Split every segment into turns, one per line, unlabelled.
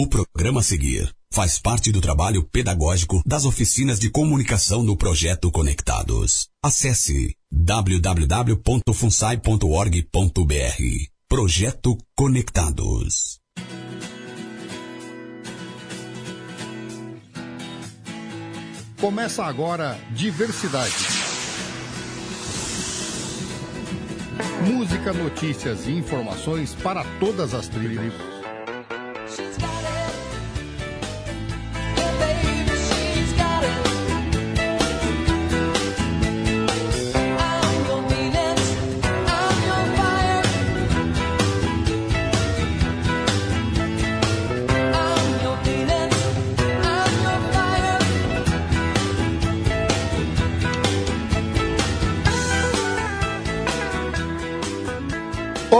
O programa a seguir faz parte do trabalho pedagógico das oficinas de comunicação do Projeto Conectados. Acesse www.funsai.org.br. Projeto Conectados.
Começa agora Diversidade. Música, notícias e informações para todas as tribos.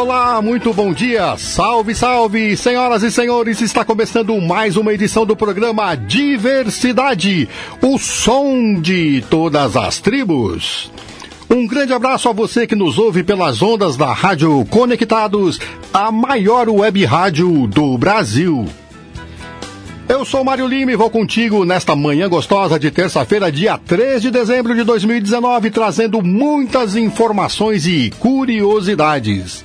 Olá, muito bom dia. Salve, salve, senhoras e senhores. Está começando mais uma edição do programa Diversidade, o som de todas as tribos. Um grande abraço a você que nos ouve pelas ondas da Rádio Conectados, a maior web rádio do Brasil. Eu sou Mário Lima e vou contigo nesta manhã gostosa de terça-feira, dia 3 de dezembro de 2019, trazendo muitas informações e curiosidades.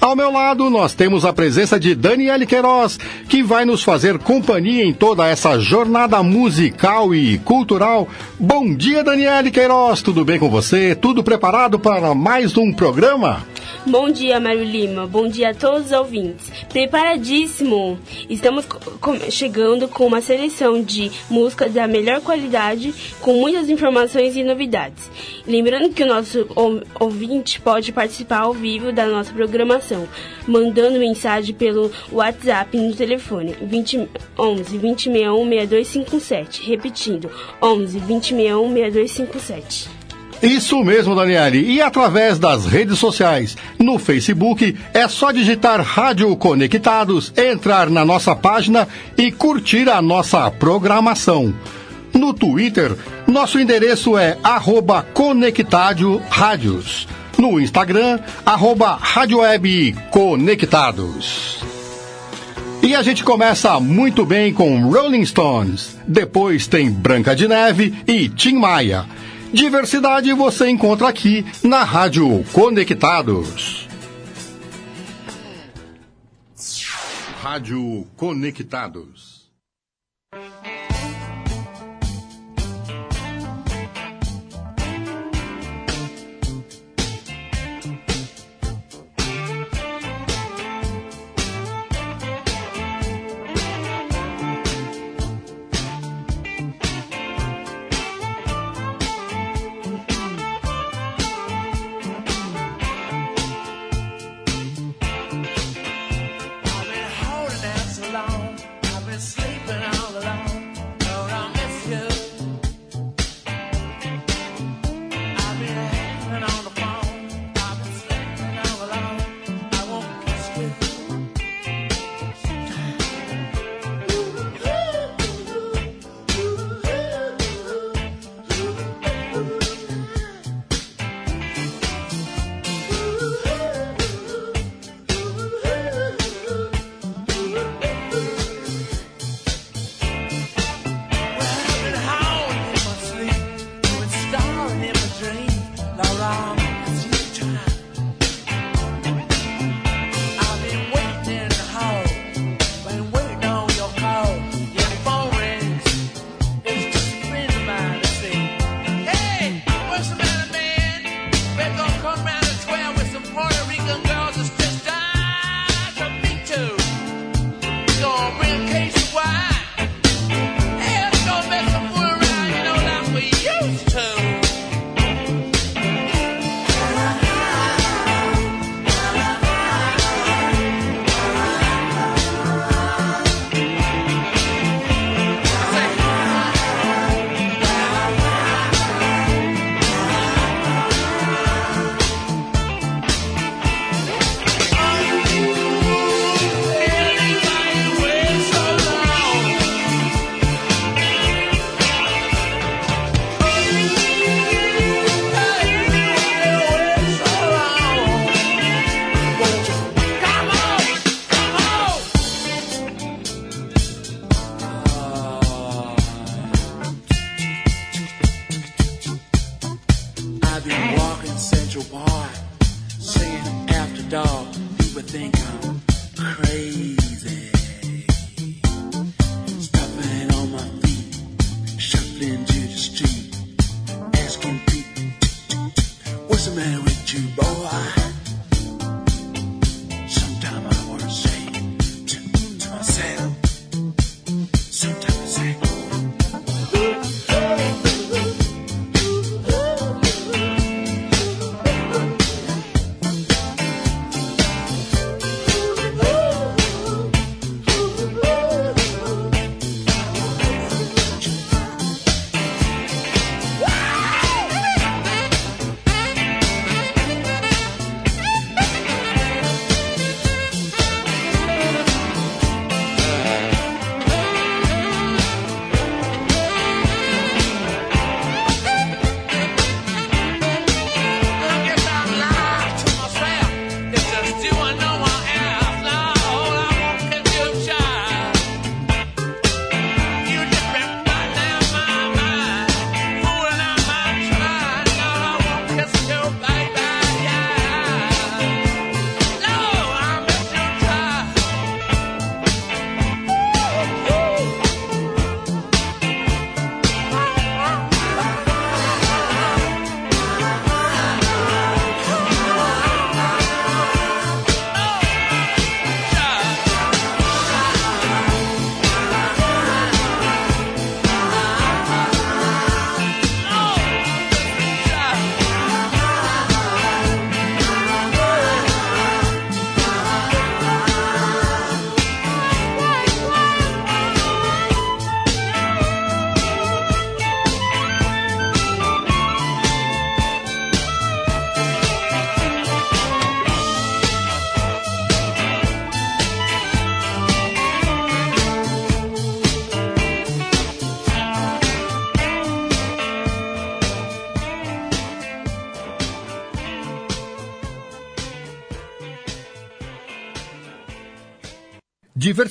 Ao meu lado, nós temos a presença de Daniele Queiroz, que vai nos fazer companhia em toda essa jornada musical e cultural. Bom dia, Daniele Queiroz, tudo bem com você? Tudo preparado para mais um programa?
Bom dia, Mário Lima. Bom dia a todos os ouvintes. Preparadíssimo! Estamos chegando com uma seleção de músicas da melhor qualidade, com muitas informações e novidades. Lembrando que o nosso ouvinte pode participar ao vivo da nossa programação, mandando mensagem pelo WhatsApp no telefone 20, 11 2061 6257. Repetindo, 11 2061 6257.
Isso mesmo, Daniele. E através das redes sociais. No Facebook é só digitar Rádio Conectados, entrar na nossa página e curtir a nossa programação. No Twitter, nosso endereço é arroba Rádios. No Instagram, arroba Rádio Web Conectados. E a gente começa muito bem com Rolling Stones. Depois tem Branca de Neve e Tim Maia. Diversidade você encontra aqui na Rádio Conectados. Rádio Conectados.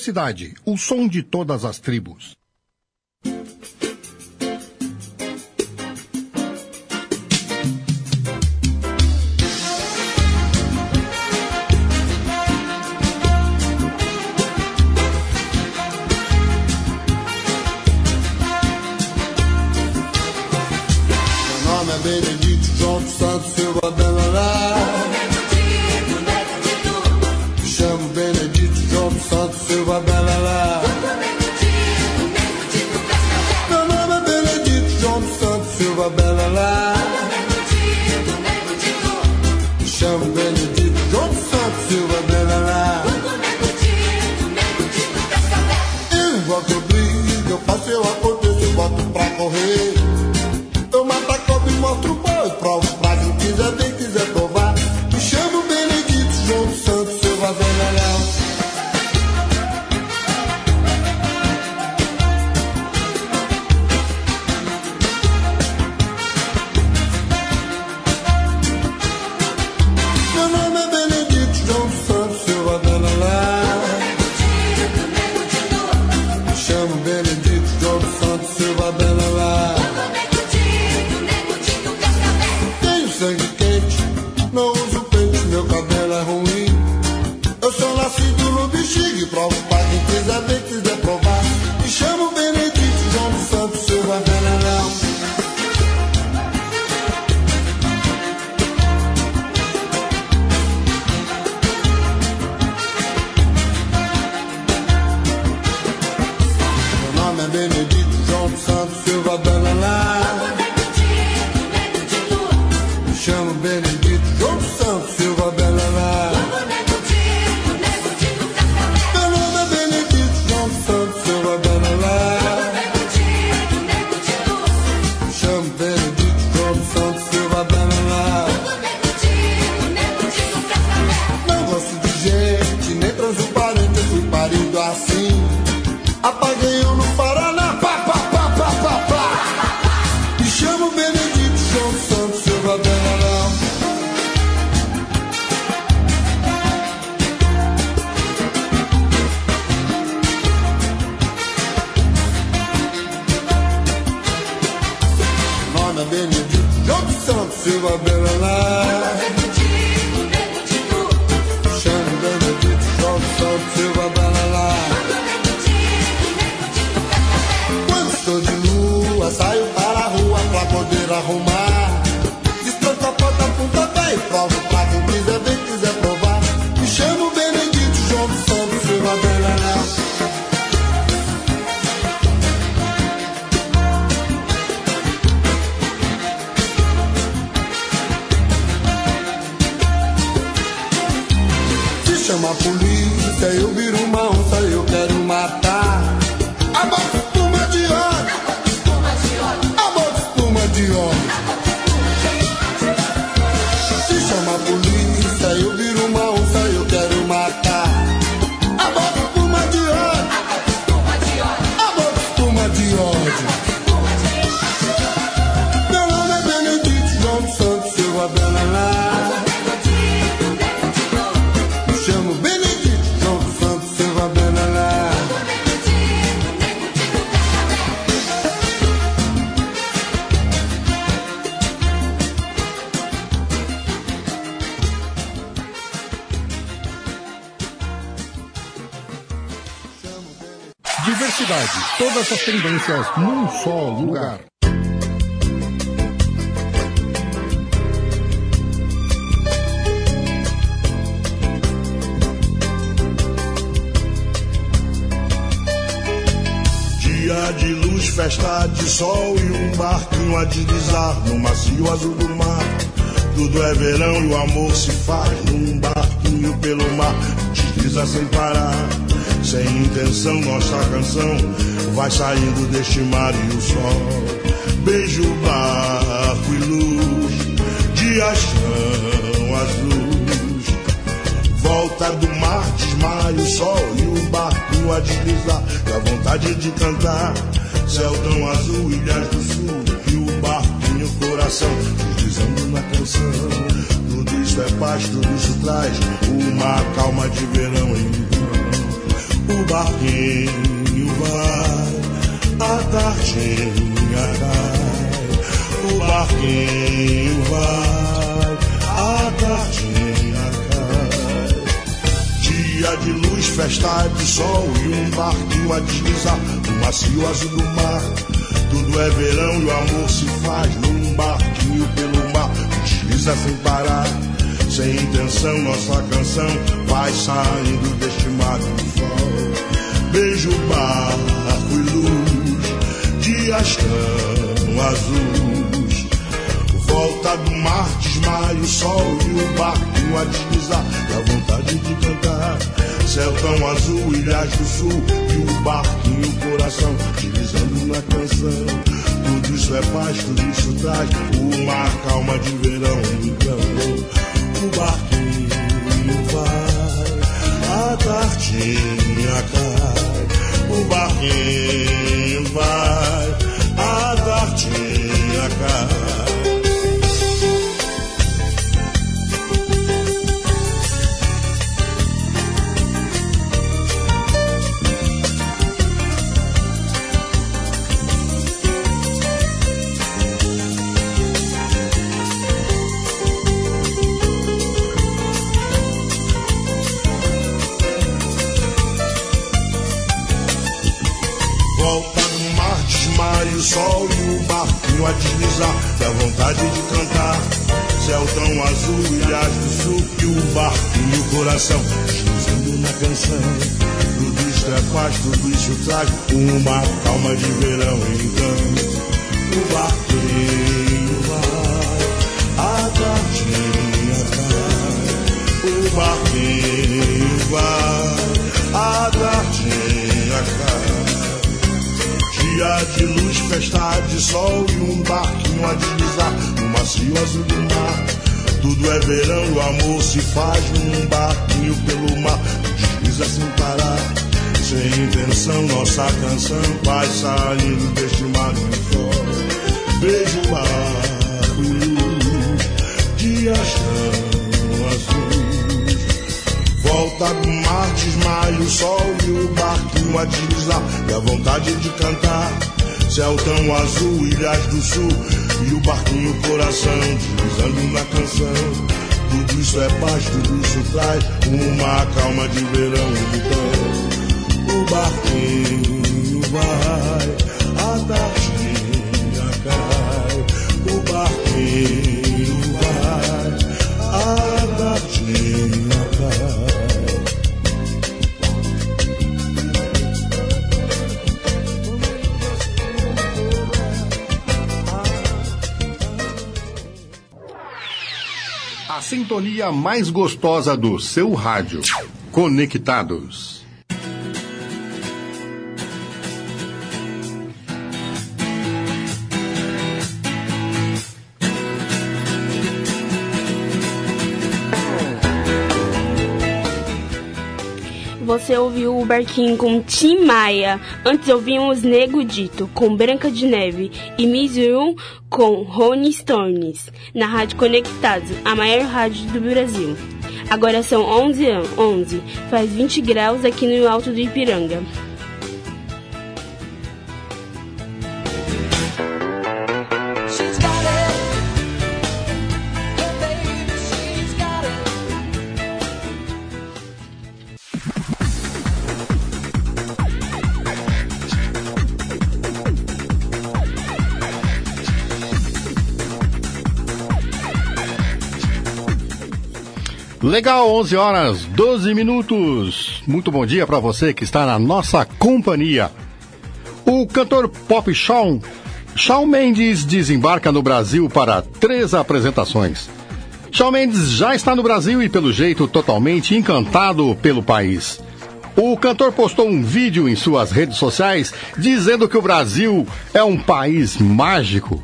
Diversidade, o som de todas as tribos. chama a polícia, eu viro mal. Essas tendências num só lugar.
Dia de luz, festa de sol e um barquinho a deslizar no macio azul do mar. Tudo é verão e o amor se faz num barquinho pelo mar, desliza sem parar. Sem intenção, nossa canção vai saindo deste mar e o sol. Beijo, barco e luz, dias chão azul. Volta do mar, desmaia o sol e o barco a deslizar. Dá vontade de cantar, céu tão azul, ilhas do sul. E o barco e o coração deslizando na canção. Tudo isso é paz, tudo isso traz uma calma de verão em o barquinho vai, a tardinha cai, o barquinho vai, a tardinha cai. Dia de luz, festa de sol e um barquinho a deslizar no macio azul do mar. Tudo é verão e o amor se faz num barquinho pelo mar, desliza sem parar sem intenção, nossa canção vai saindo deste mar de sol. Beijo, barco e luz, dias tão azuis. Volta do mar, desmaia o sol e o barco a deslizar. Dá vontade de cantar. Céu tão azul, ilhas do sul e o barquinho, coração deslizando na canção. Tudo isso é paz, tudo isso traz uma calma de verão. Então, o barquinho vai, a tardinha cai. O barquinho vai, a tardinha cai. o coração deslizando na canção. Tudo isto é paz, tudo isso traz uma calma de verão. Então, o barquinho vai, a tardinha cai. O barquinho vai, a tardinha cai dia de luz, festa de sol e um barquinho a deslizar no macio azul do mar. Tudo é verão, o amor se faz num barquinho pelo mar, desliza sem parar. Sem intenção, nossa canção vai saindo deste mar de fora. Beijo, barco e dias tão azuis. Volta do mar, desmaia o sol e o barquinho a deslizar. E a vontade de cantar, céu tão azul, ilhas do sul. E o barquinho, coração, deslizando na canção. Tudo isso é paz, tudo isso traz uma calma de verão. Então, o barquinho
sintonia mais gostosa do seu rádio. Conectados.
Você ouviu o Barquinho com Tim Maia. Antes ouvimos Nego Dito com Branca de Neve e Room com Rony Stones na Rádio Conectados, a maior rádio do Brasil. Agora são 11 an- 11, faz 20 graus aqui no Alto do Ipiranga.
Legal, 11 horas 12 minutos. Muito bom dia para você que está na nossa companhia. O cantor pop Shawn, Shawn Mendes desembarca no Brasil para três apresentações. Shawn Mendes já está no Brasil e, pelo jeito, totalmente encantado pelo país. O cantor postou um vídeo em suas redes sociais dizendo que o Brasil é um país mágico.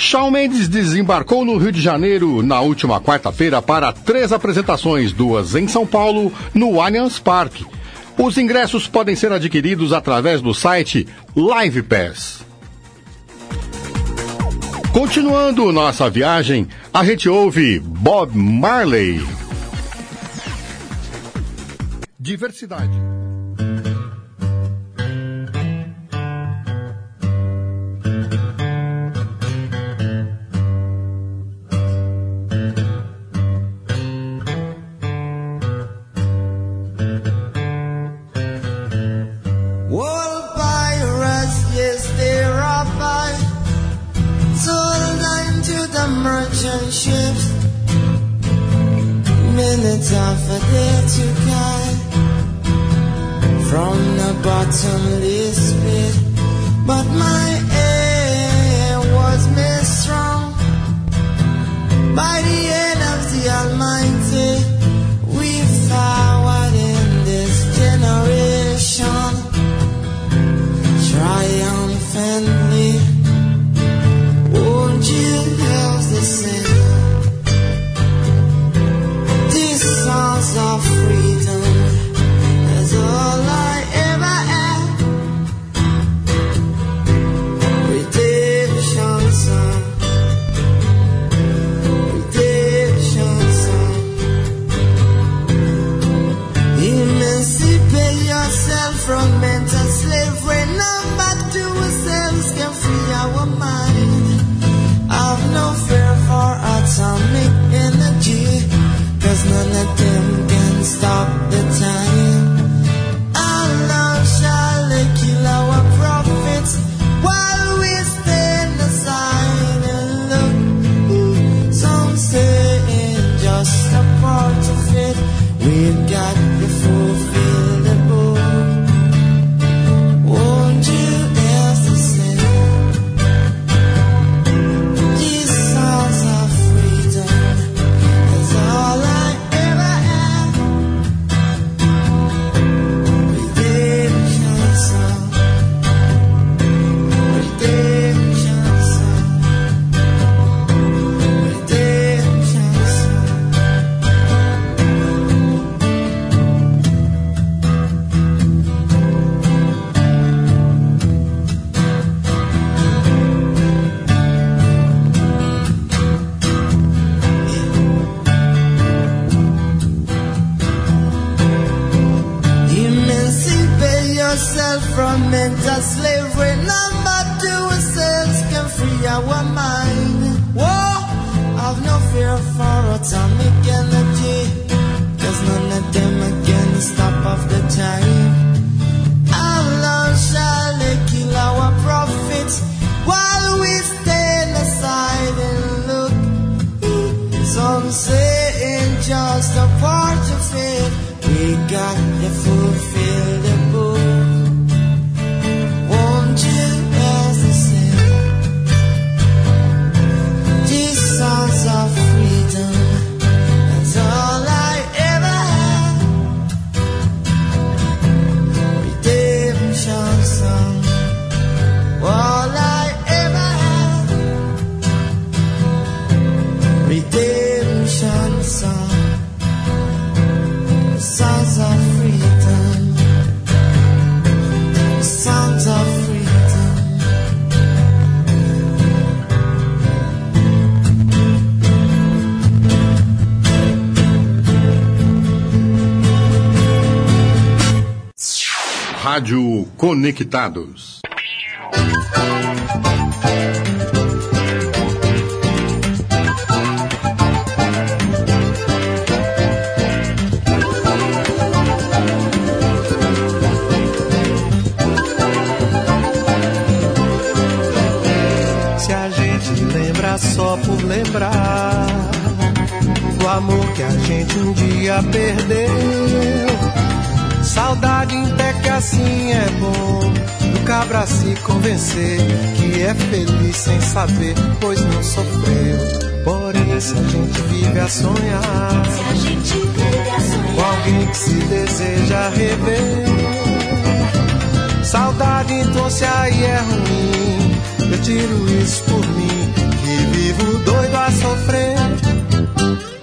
Shawn Mendes desembarcou no Rio de Janeiro na última quarta-feira para três apresentações, duas em São Paulo, no Allianz Parque. Os ingressos podem ser adquiridos através do site Live Pass. Continuando nossa viagem, a gente ouve Bob Marley. Diversidade.
I there to God. From the bottomless pit, but my aim was made strong by the end of the Almighty.
Conectados.
dizer que é feliz sem saber, pois não sofreu. Porém, se a gente vive a sonhar,
se a gente vive a sonhar
com alguém que se deseja rever, saudade então se aí é ruim. Eu tiro isso por mim, que vivo doido a sofrer.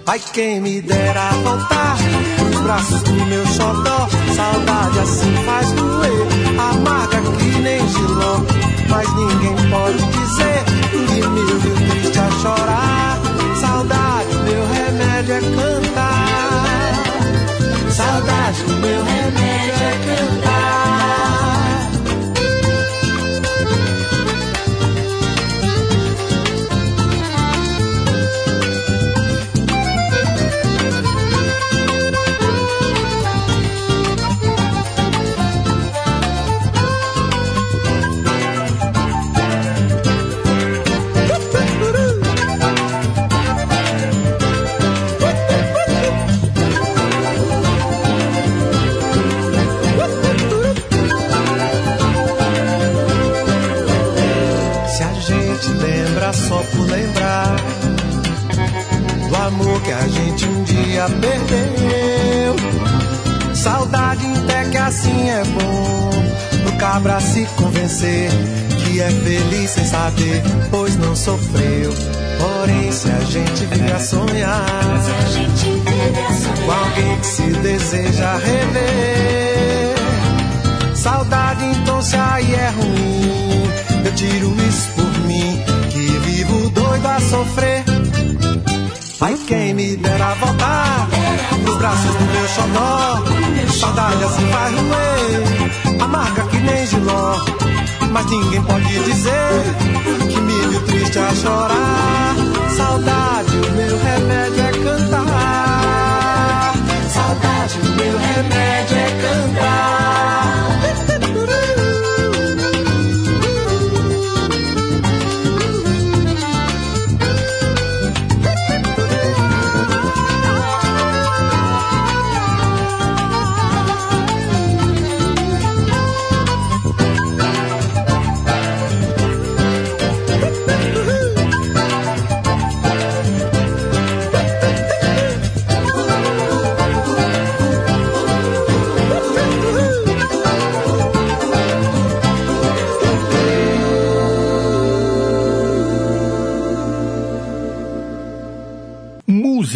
Ai, quem me dera voltar pros braços do meu xodó. Saudade assim faz doer, amarga que nem giló mas ninguém pode dizer. Humilde e triste a chorar. Saudade, meu remédio é cantar. Saudade, meu remédio é cantar. Perdeu. Saudade até que assim é bom pro cabra se convencer que é feliz sem saber, pois não sofreu. Porém, se a gente vive a sonhar,
Se a gente vive a
com alguém que se deseja rever. Saudade, então se aí é ruim. Eu tiro isso por mim, que vivo doido a sofrer. Ai, quem me dera voltar nos braços do meu xodó. Saudade assim faz roer, amarga que nem giló. Mas ninguém pode dizer que me viu triste a chorar. Saudade, o meu remédio é cantar. Saudade, o meu remédio é cantar.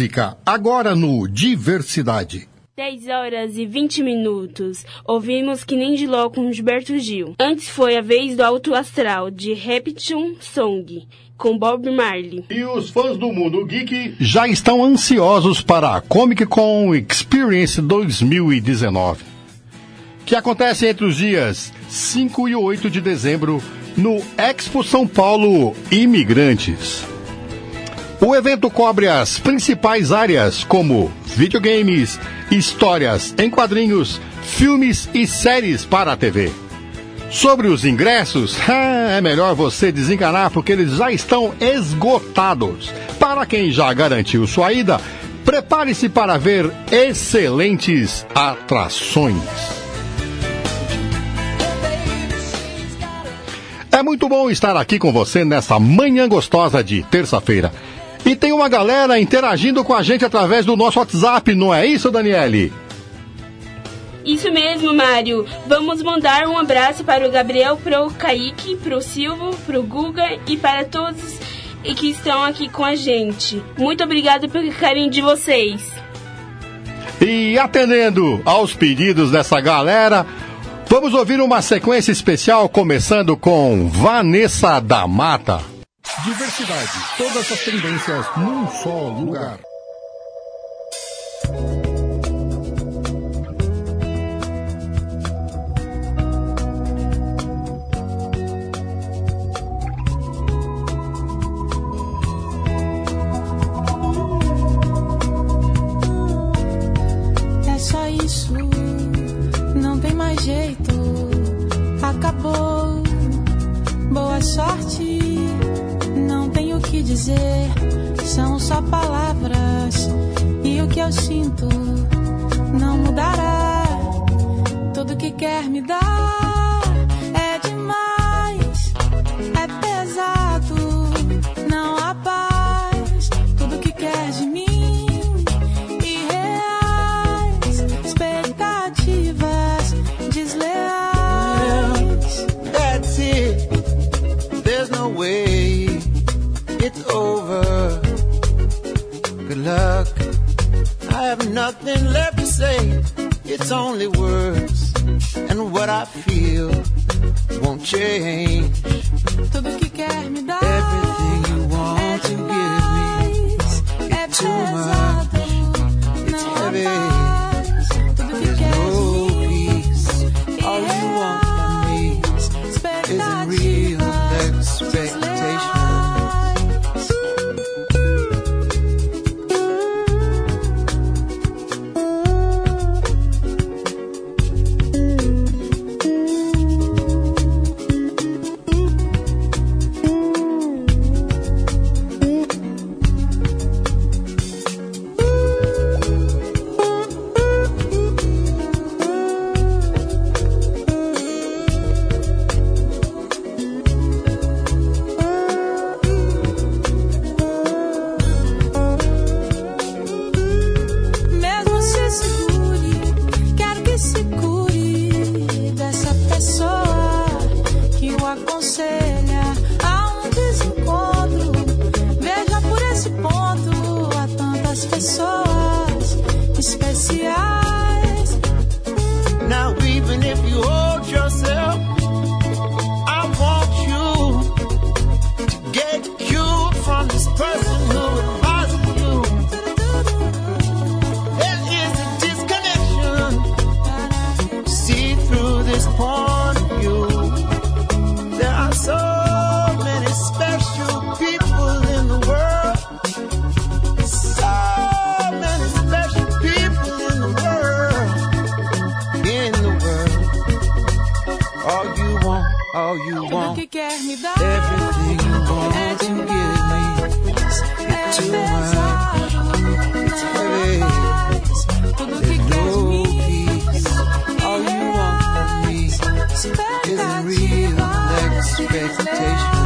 Música, agora no Diversidade.
10 horas e 20 minutos. Ouvimos Que Nem de Ló com Gilberto Gil. Antes foi a vez do Alto Astral, de Repetition Song, com Bob Marley.
E os fãs do mundo geek já estão ansiosos para a Comic Con Experience 2019, que acontece entre os dias 5 e 8 de dezembro no Expo São Paulo Imigrantes. O evento cobre as principais áreas como videogames, histórias em quadrinhos, filmes e séries para a TV. Sobre os ingressos, é melhor você desenganar porque eles já estão esgotados. Para quem já garantiu sua ida, prepare-se para ver excelentes atrações. É muito bom estar aqui com você nessa manhã gostosa de terça-feira. E tem uma galera interagindo com a gente através do nosso WhatsApp, não é isso, Daniele?
Isso mesmo, Mário. Vamos mandar um abraço para o Gabriel, para o Kaique, para o Silvio, para o Guga e para todos que estão aqui com a gente. Muito obrigada pelo carinho de vocês.
E atendendo aos pedidos dessa galera, vamos ouvir uma sequência especial começando com Vanessa da Mata. Diversidade, todas as tendências num só lugar.
want, all you want. Everything you want to give me. is too
much. There's
no peace. All you want from me isn't real expectation.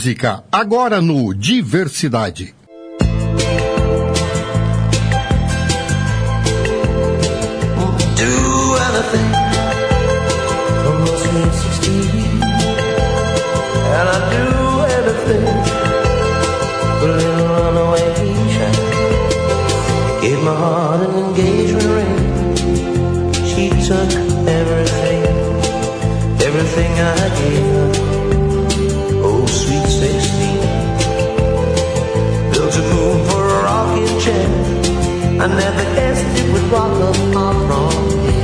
música, agora no Diversidade.
I never guessed it would rock up our prom.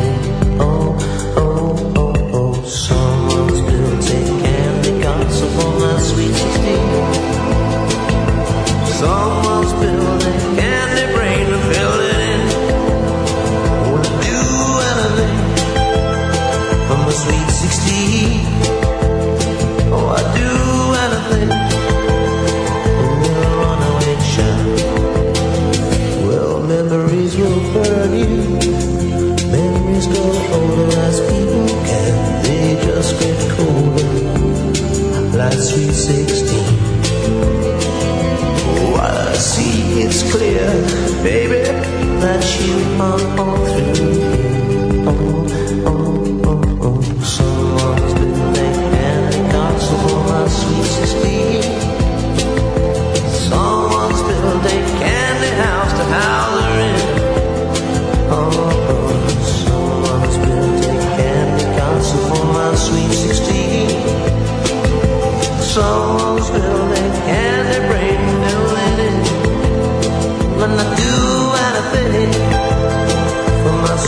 baby, that you are all through.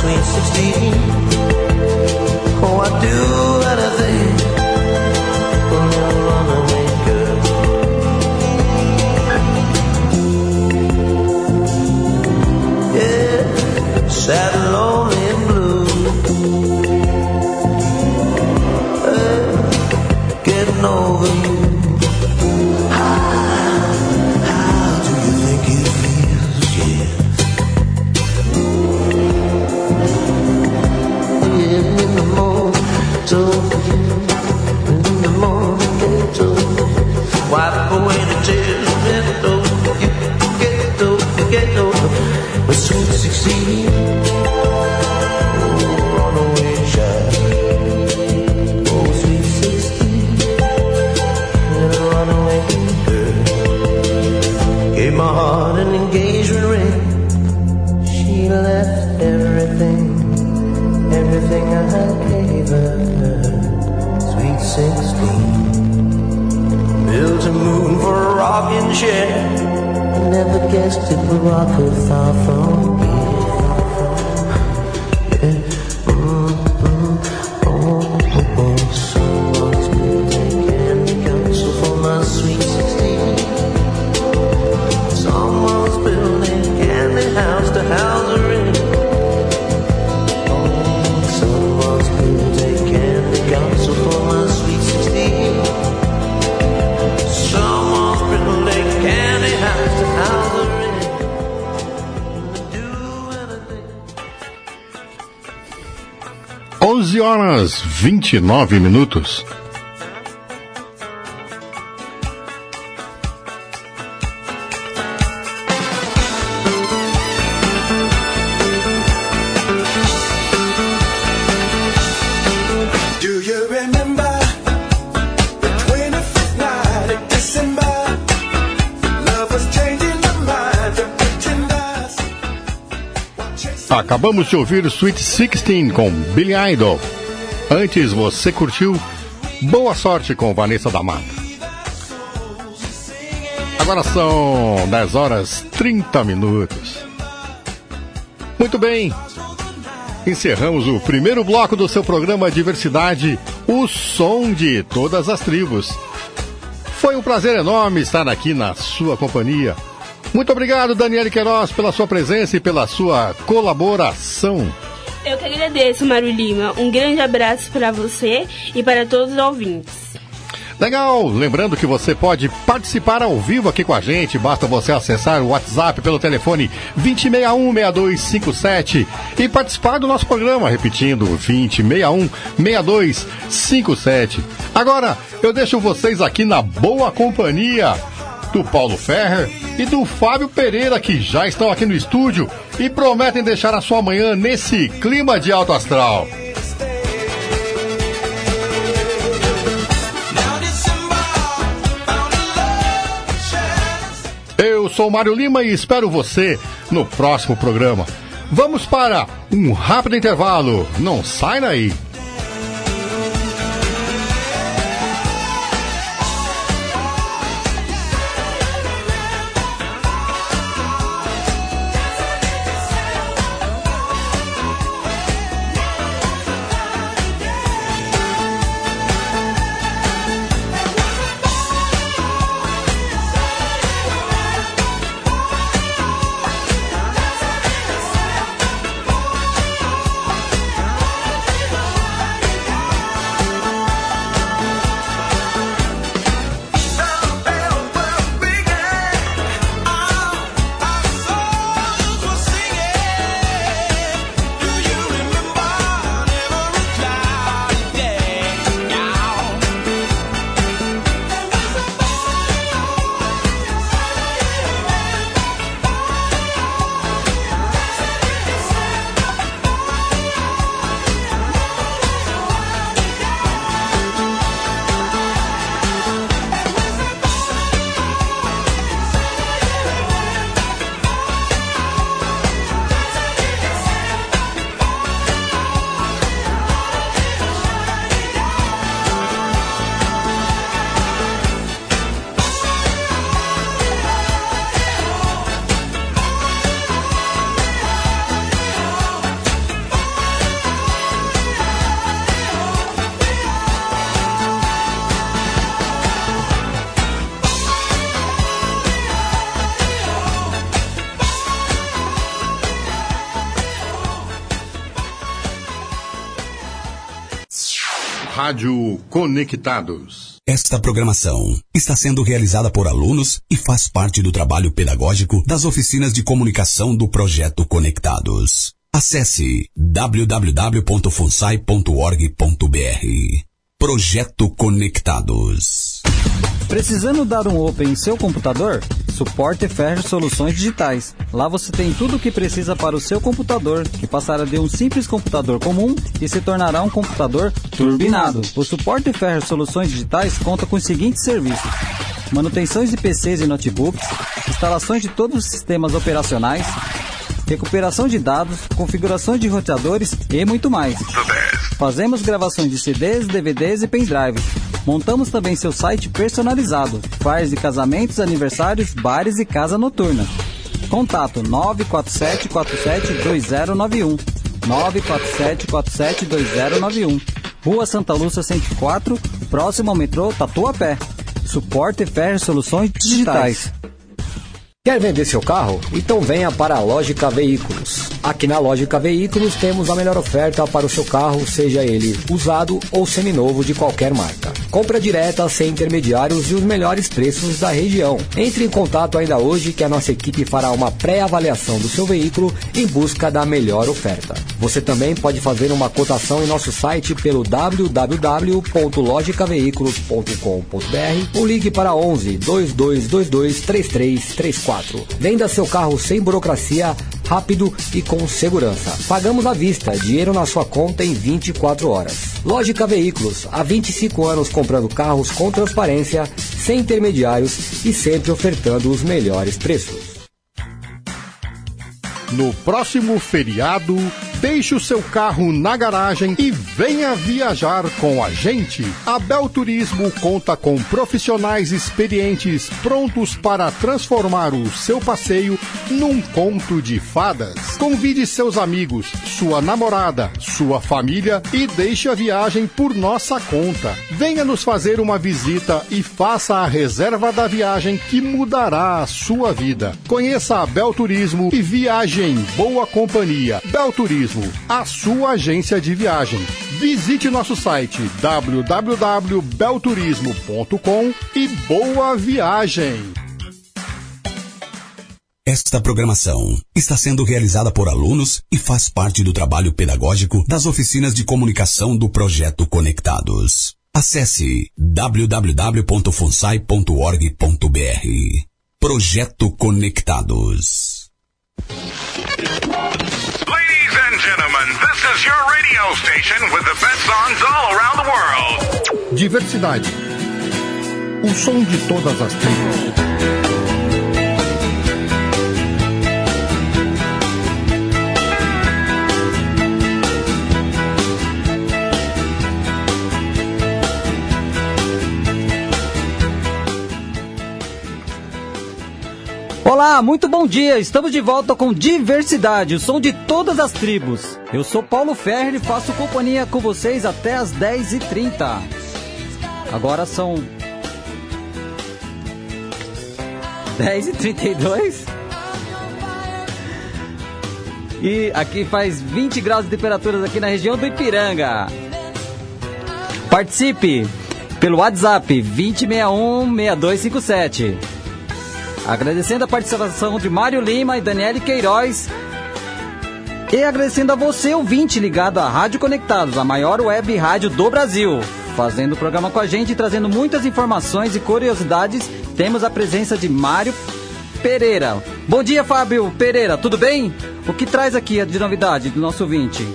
sweet sixteen. Oh, I'd do anything for your runaway girl. Yeah, sadly.
12 horas 29 minutos. Acabamos de ouvir Sweet Sixteen com Billy Idol. Antes você curtiu Boa Sorte com Vanessa da Mata. Agora são 10 horas 30 minutos. Muito bem. Encerramos o primeiro bloco do seu programa Diversidade, o som de todas as tribos. Foi um prazer enorme estar aqui na sua companhia. Muito obrigado, Daniele Queiroz, pela sua presença e pela sua colaboração.
Eu que agradeço, Mário Lima. Um grande abraço para você e para todos os ouvintes.
Legal! Lembrando que você pode participar ao vivo aqui com a gente. Basta você acessar o WhatsApp pelo telefone 2061-6257 e participar do nosso programa, repetindo 2061-6257. Agora, eu deixo vocês aqui na boa companhia do Paulo Ferrer e do Fábio Pereira, que já estão aqui no estúdio e prometem deixar a sua manhã nesse clima de alto astral. Eu sou Mário Lima e espero você no próximo programa. Vamos para um rápido intervalo. Não sai daí. Rádio Conectados.
Esta programação está sendo realizada por alunos e faz parte do trabalho pedagógico das oficinas de comunicação do projeto Conectados. Acesse www.funsai.org.br. Projeto Conectados.
Precisando dar um open em seu computador? Suporte Ferro Soluções Digitais. Lá você tem tudo o que precisa para o seu computador, que passará de um simples computador comum e se tornará um computador turbinado. O Suporte Ferro Soluções Digitais conta com os seguintes serviços: manutenções de PCs e notebooks, instalações de todos os sistemas operacionais, recuperação de dados, configurações de roteadores e muito mais. Fazemos gravações de CDs, DVDs e pendrives. Montamos também seu site personalizado, flyers de casamentos, aniversários, bares e casa noturna. Contato 947472091. 947472091. Rua Santa Lúcia 104, próximo ao metrô Tatuapé. Suporte Ferro Soluções Digitais.
Quer vender seu carro? Então venha para a Lógica Veículos. Aqui na Lógica Veículos temos a melhor oferta para o seu carro, seja ele usado ou seminovo de qualquer marca. Compra direta, sem intermediários e os melhores preços da região. Entre em contato ainda hoje que a nossa equipe fará uma pré-avaliação do seu veículo em busca da melhor oferta. Você também pode fazer uma cotação em nosso site pelo www.logicaveículos.com.br ou ligue para 11 2222 3334. Venda seu carro sem burocracia, rápido e com segurança. Pagamos à vista, dinheiro na sua conta em 24 horas. Lógica Veículos, há 25 anos comprando carros com transparência, sem intermediários e sempre ofertando os melhores preços.
No próximo feriado, deixe o seu carro na garagem e venha viajar com a gente. A Bel Turismo conta com profissionais experientes prontos para transformar o seu passeio num conto de fadas. Convide seus amigos, sua namorada, sua família e deixe a viagem por nossa conta. Venha nos fazer uma visita e faça a reserva da viagem que mudará a sua vida. Conheça a Bel Turismo e viaje em boa companhia. Bel Turismo, a sua agência de viagem. Visite nosso site www.belturismo.com e boa viagem!
Esta programação está sendo realizada por alunos e faz parte do trabalho pedagógico das oficinas de comunicação do projeto Conectados. Acesse www.funsai.org.br. Projeto Conectados.
Is your radio station with the best songs all around the world.
Diversidade. O som de todas as tribos.
Olá, muito bom dia. Estamos de volta com Diversidade, o som de todas as tribos. Eu sou Paulo Ferrer e faço companhia com vocês até as 10h30. Agora são 10h32. E aqui faz 20 graus de temperaturas aqui na região do Ipiranga. Participe pelo WhatsApp 2061-6257. Agradecendo a participação de Mário Lima e Daniele Queiroz. E agradecendo a você, ouvinte, ligado à Rádio Conectados, a maior web rádio do Brasil. Fazendo o programa com a gente trazendo muitas informações e curiosidades, temos a presença de Mário Pereira. Bom dia, Fábio Pereira, tudo bem? O que traz aqui de novidade do nosso ouvinte?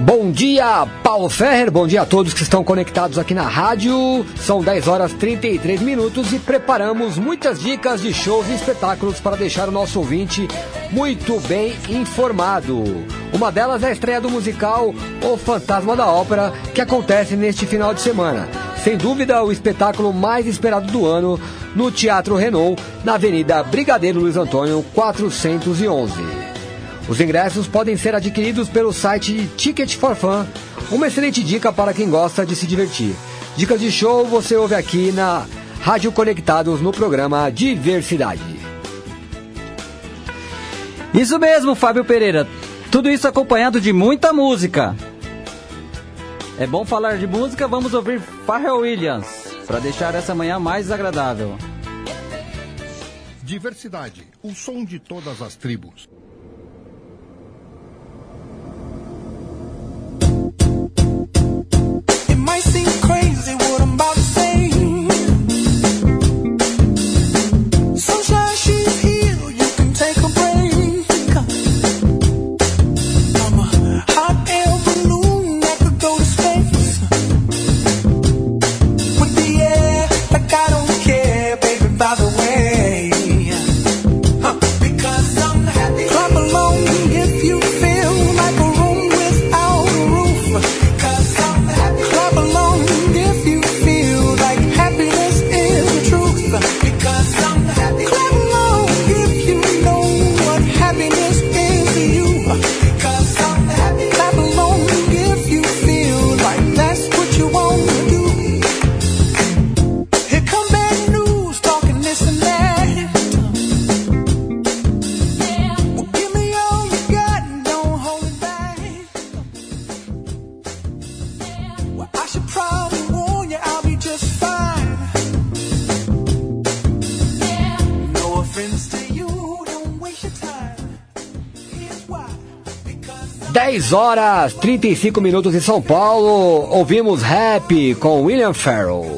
Bom dia, Paulo Ferrer. Bom dia a todos que estão conectados aqui na rádio. São 10 horas 33 minutos e preparamos muitas dicas de shows e espetáculos para deixar o nosso ouvinte muito bem informado. Uma delas é a estreia do musical O Fantasma da Ópera, que acontece neste final de semana. Sem dúvida, o espetáculo mais esperado do ano no Teatro Renault, na Avenida Brigadeiro Luiz Antônio 411. Os ingressos podem ser adquiridos pelo site Ticket for Fun, uma excelente dica para quem gosta de se divertir. Dicas de show você ouve aqui na Rádio Conectados no programa Diversidade.
Isso mesmo, Fábio Pereira. Tudo isso acompanhado de muita música. É bom falar de música, vamos ouvir Pharrell Williams para deixar essa manhã mais agradável.
Diversidade, o som de todas as tribos.
It might seem crazy what I'm about
10 horas 35 minutos em São Paulo. Ouvimos rap com William Farrell.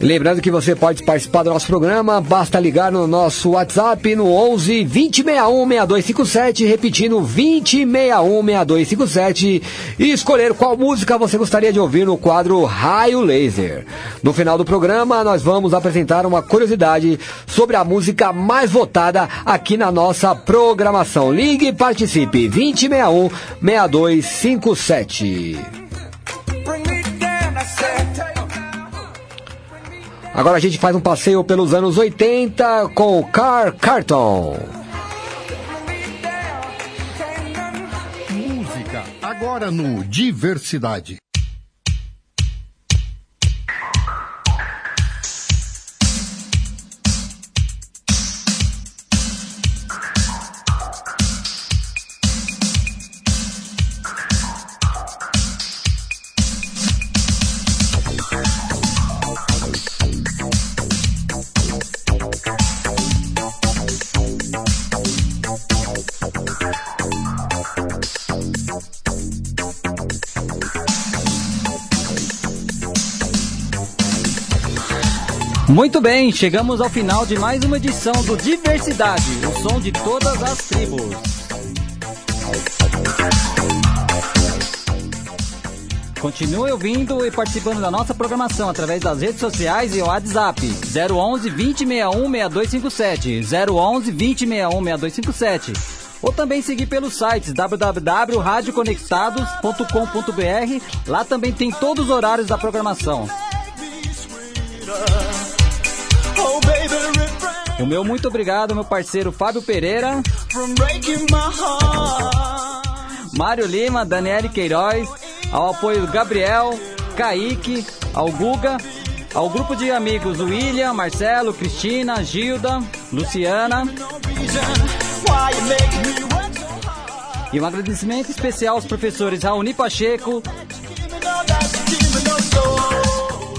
Lembrando que você pode participar do nosso programa, basta ligar no nosso WhatsApp no 11 2061 6257, repetindo 2061 6257 e escolher qual música você gostaria de ouvir no quadro Raio Laser. No final do programa, nós vamos apresentar uma curiosidade sobre a música mais votada aqui na nossa programação. Ligue e participe 2061 6257. Agora a gente faz um passeio pelos anos 80 com o Car Carton.
Música, agora no Diversidade.
Muito bem, chegamos ao final de mais uma edição do Diversidade, o som de todas as tribos. Continue ouvindo e participando da nossa programação através das redes sociais e WhatsApp 011 2061 6257 011 2061 6257 ou também seguir pelos sites www.radioconectados.com.br. Lá também tem todos os horários da programação. O meu muito obrigado, meu parceiro Fábio Pereira, Mário Lima, Daniele Queiroz, ao apoio Gabriel, Kaique, ao Guga, ao grupo de amigos William, Marcelo, Cristina, Gilda, Luciana. E um agradecimento especial aos professores Raoni Pacheco,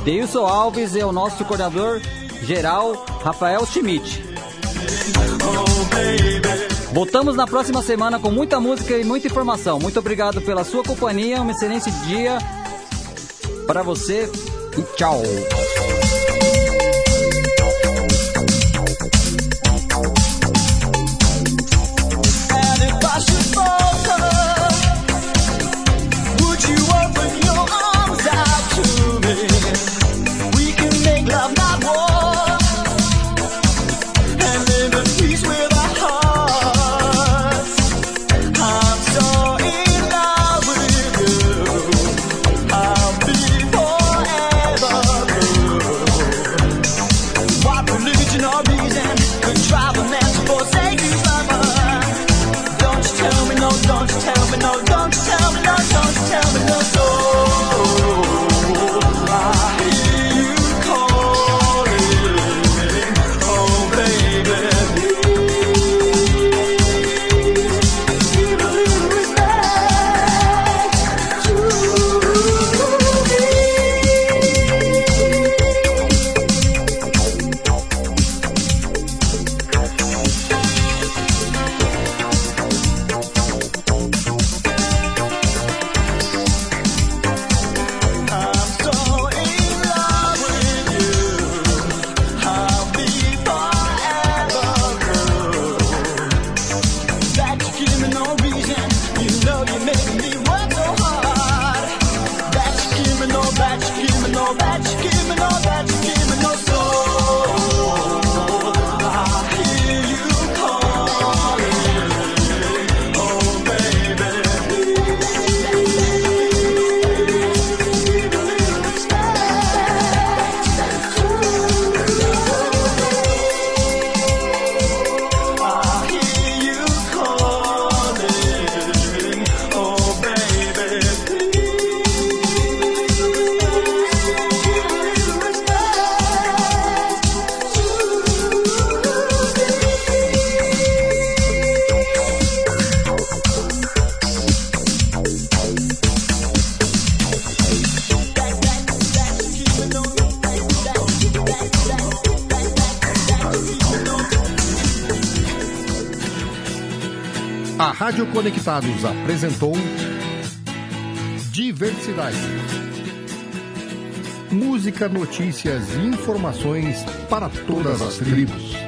Deilson Alves e ao nosso coordenador geral, Rafael Schmidt. Voltamos na próxima semana com muita música e muita informação. Muito obrigado pela sua companhia, um excelente dia para você e tchau.
Apresentou Diversidade. música, notícias e informações para todas as tribos.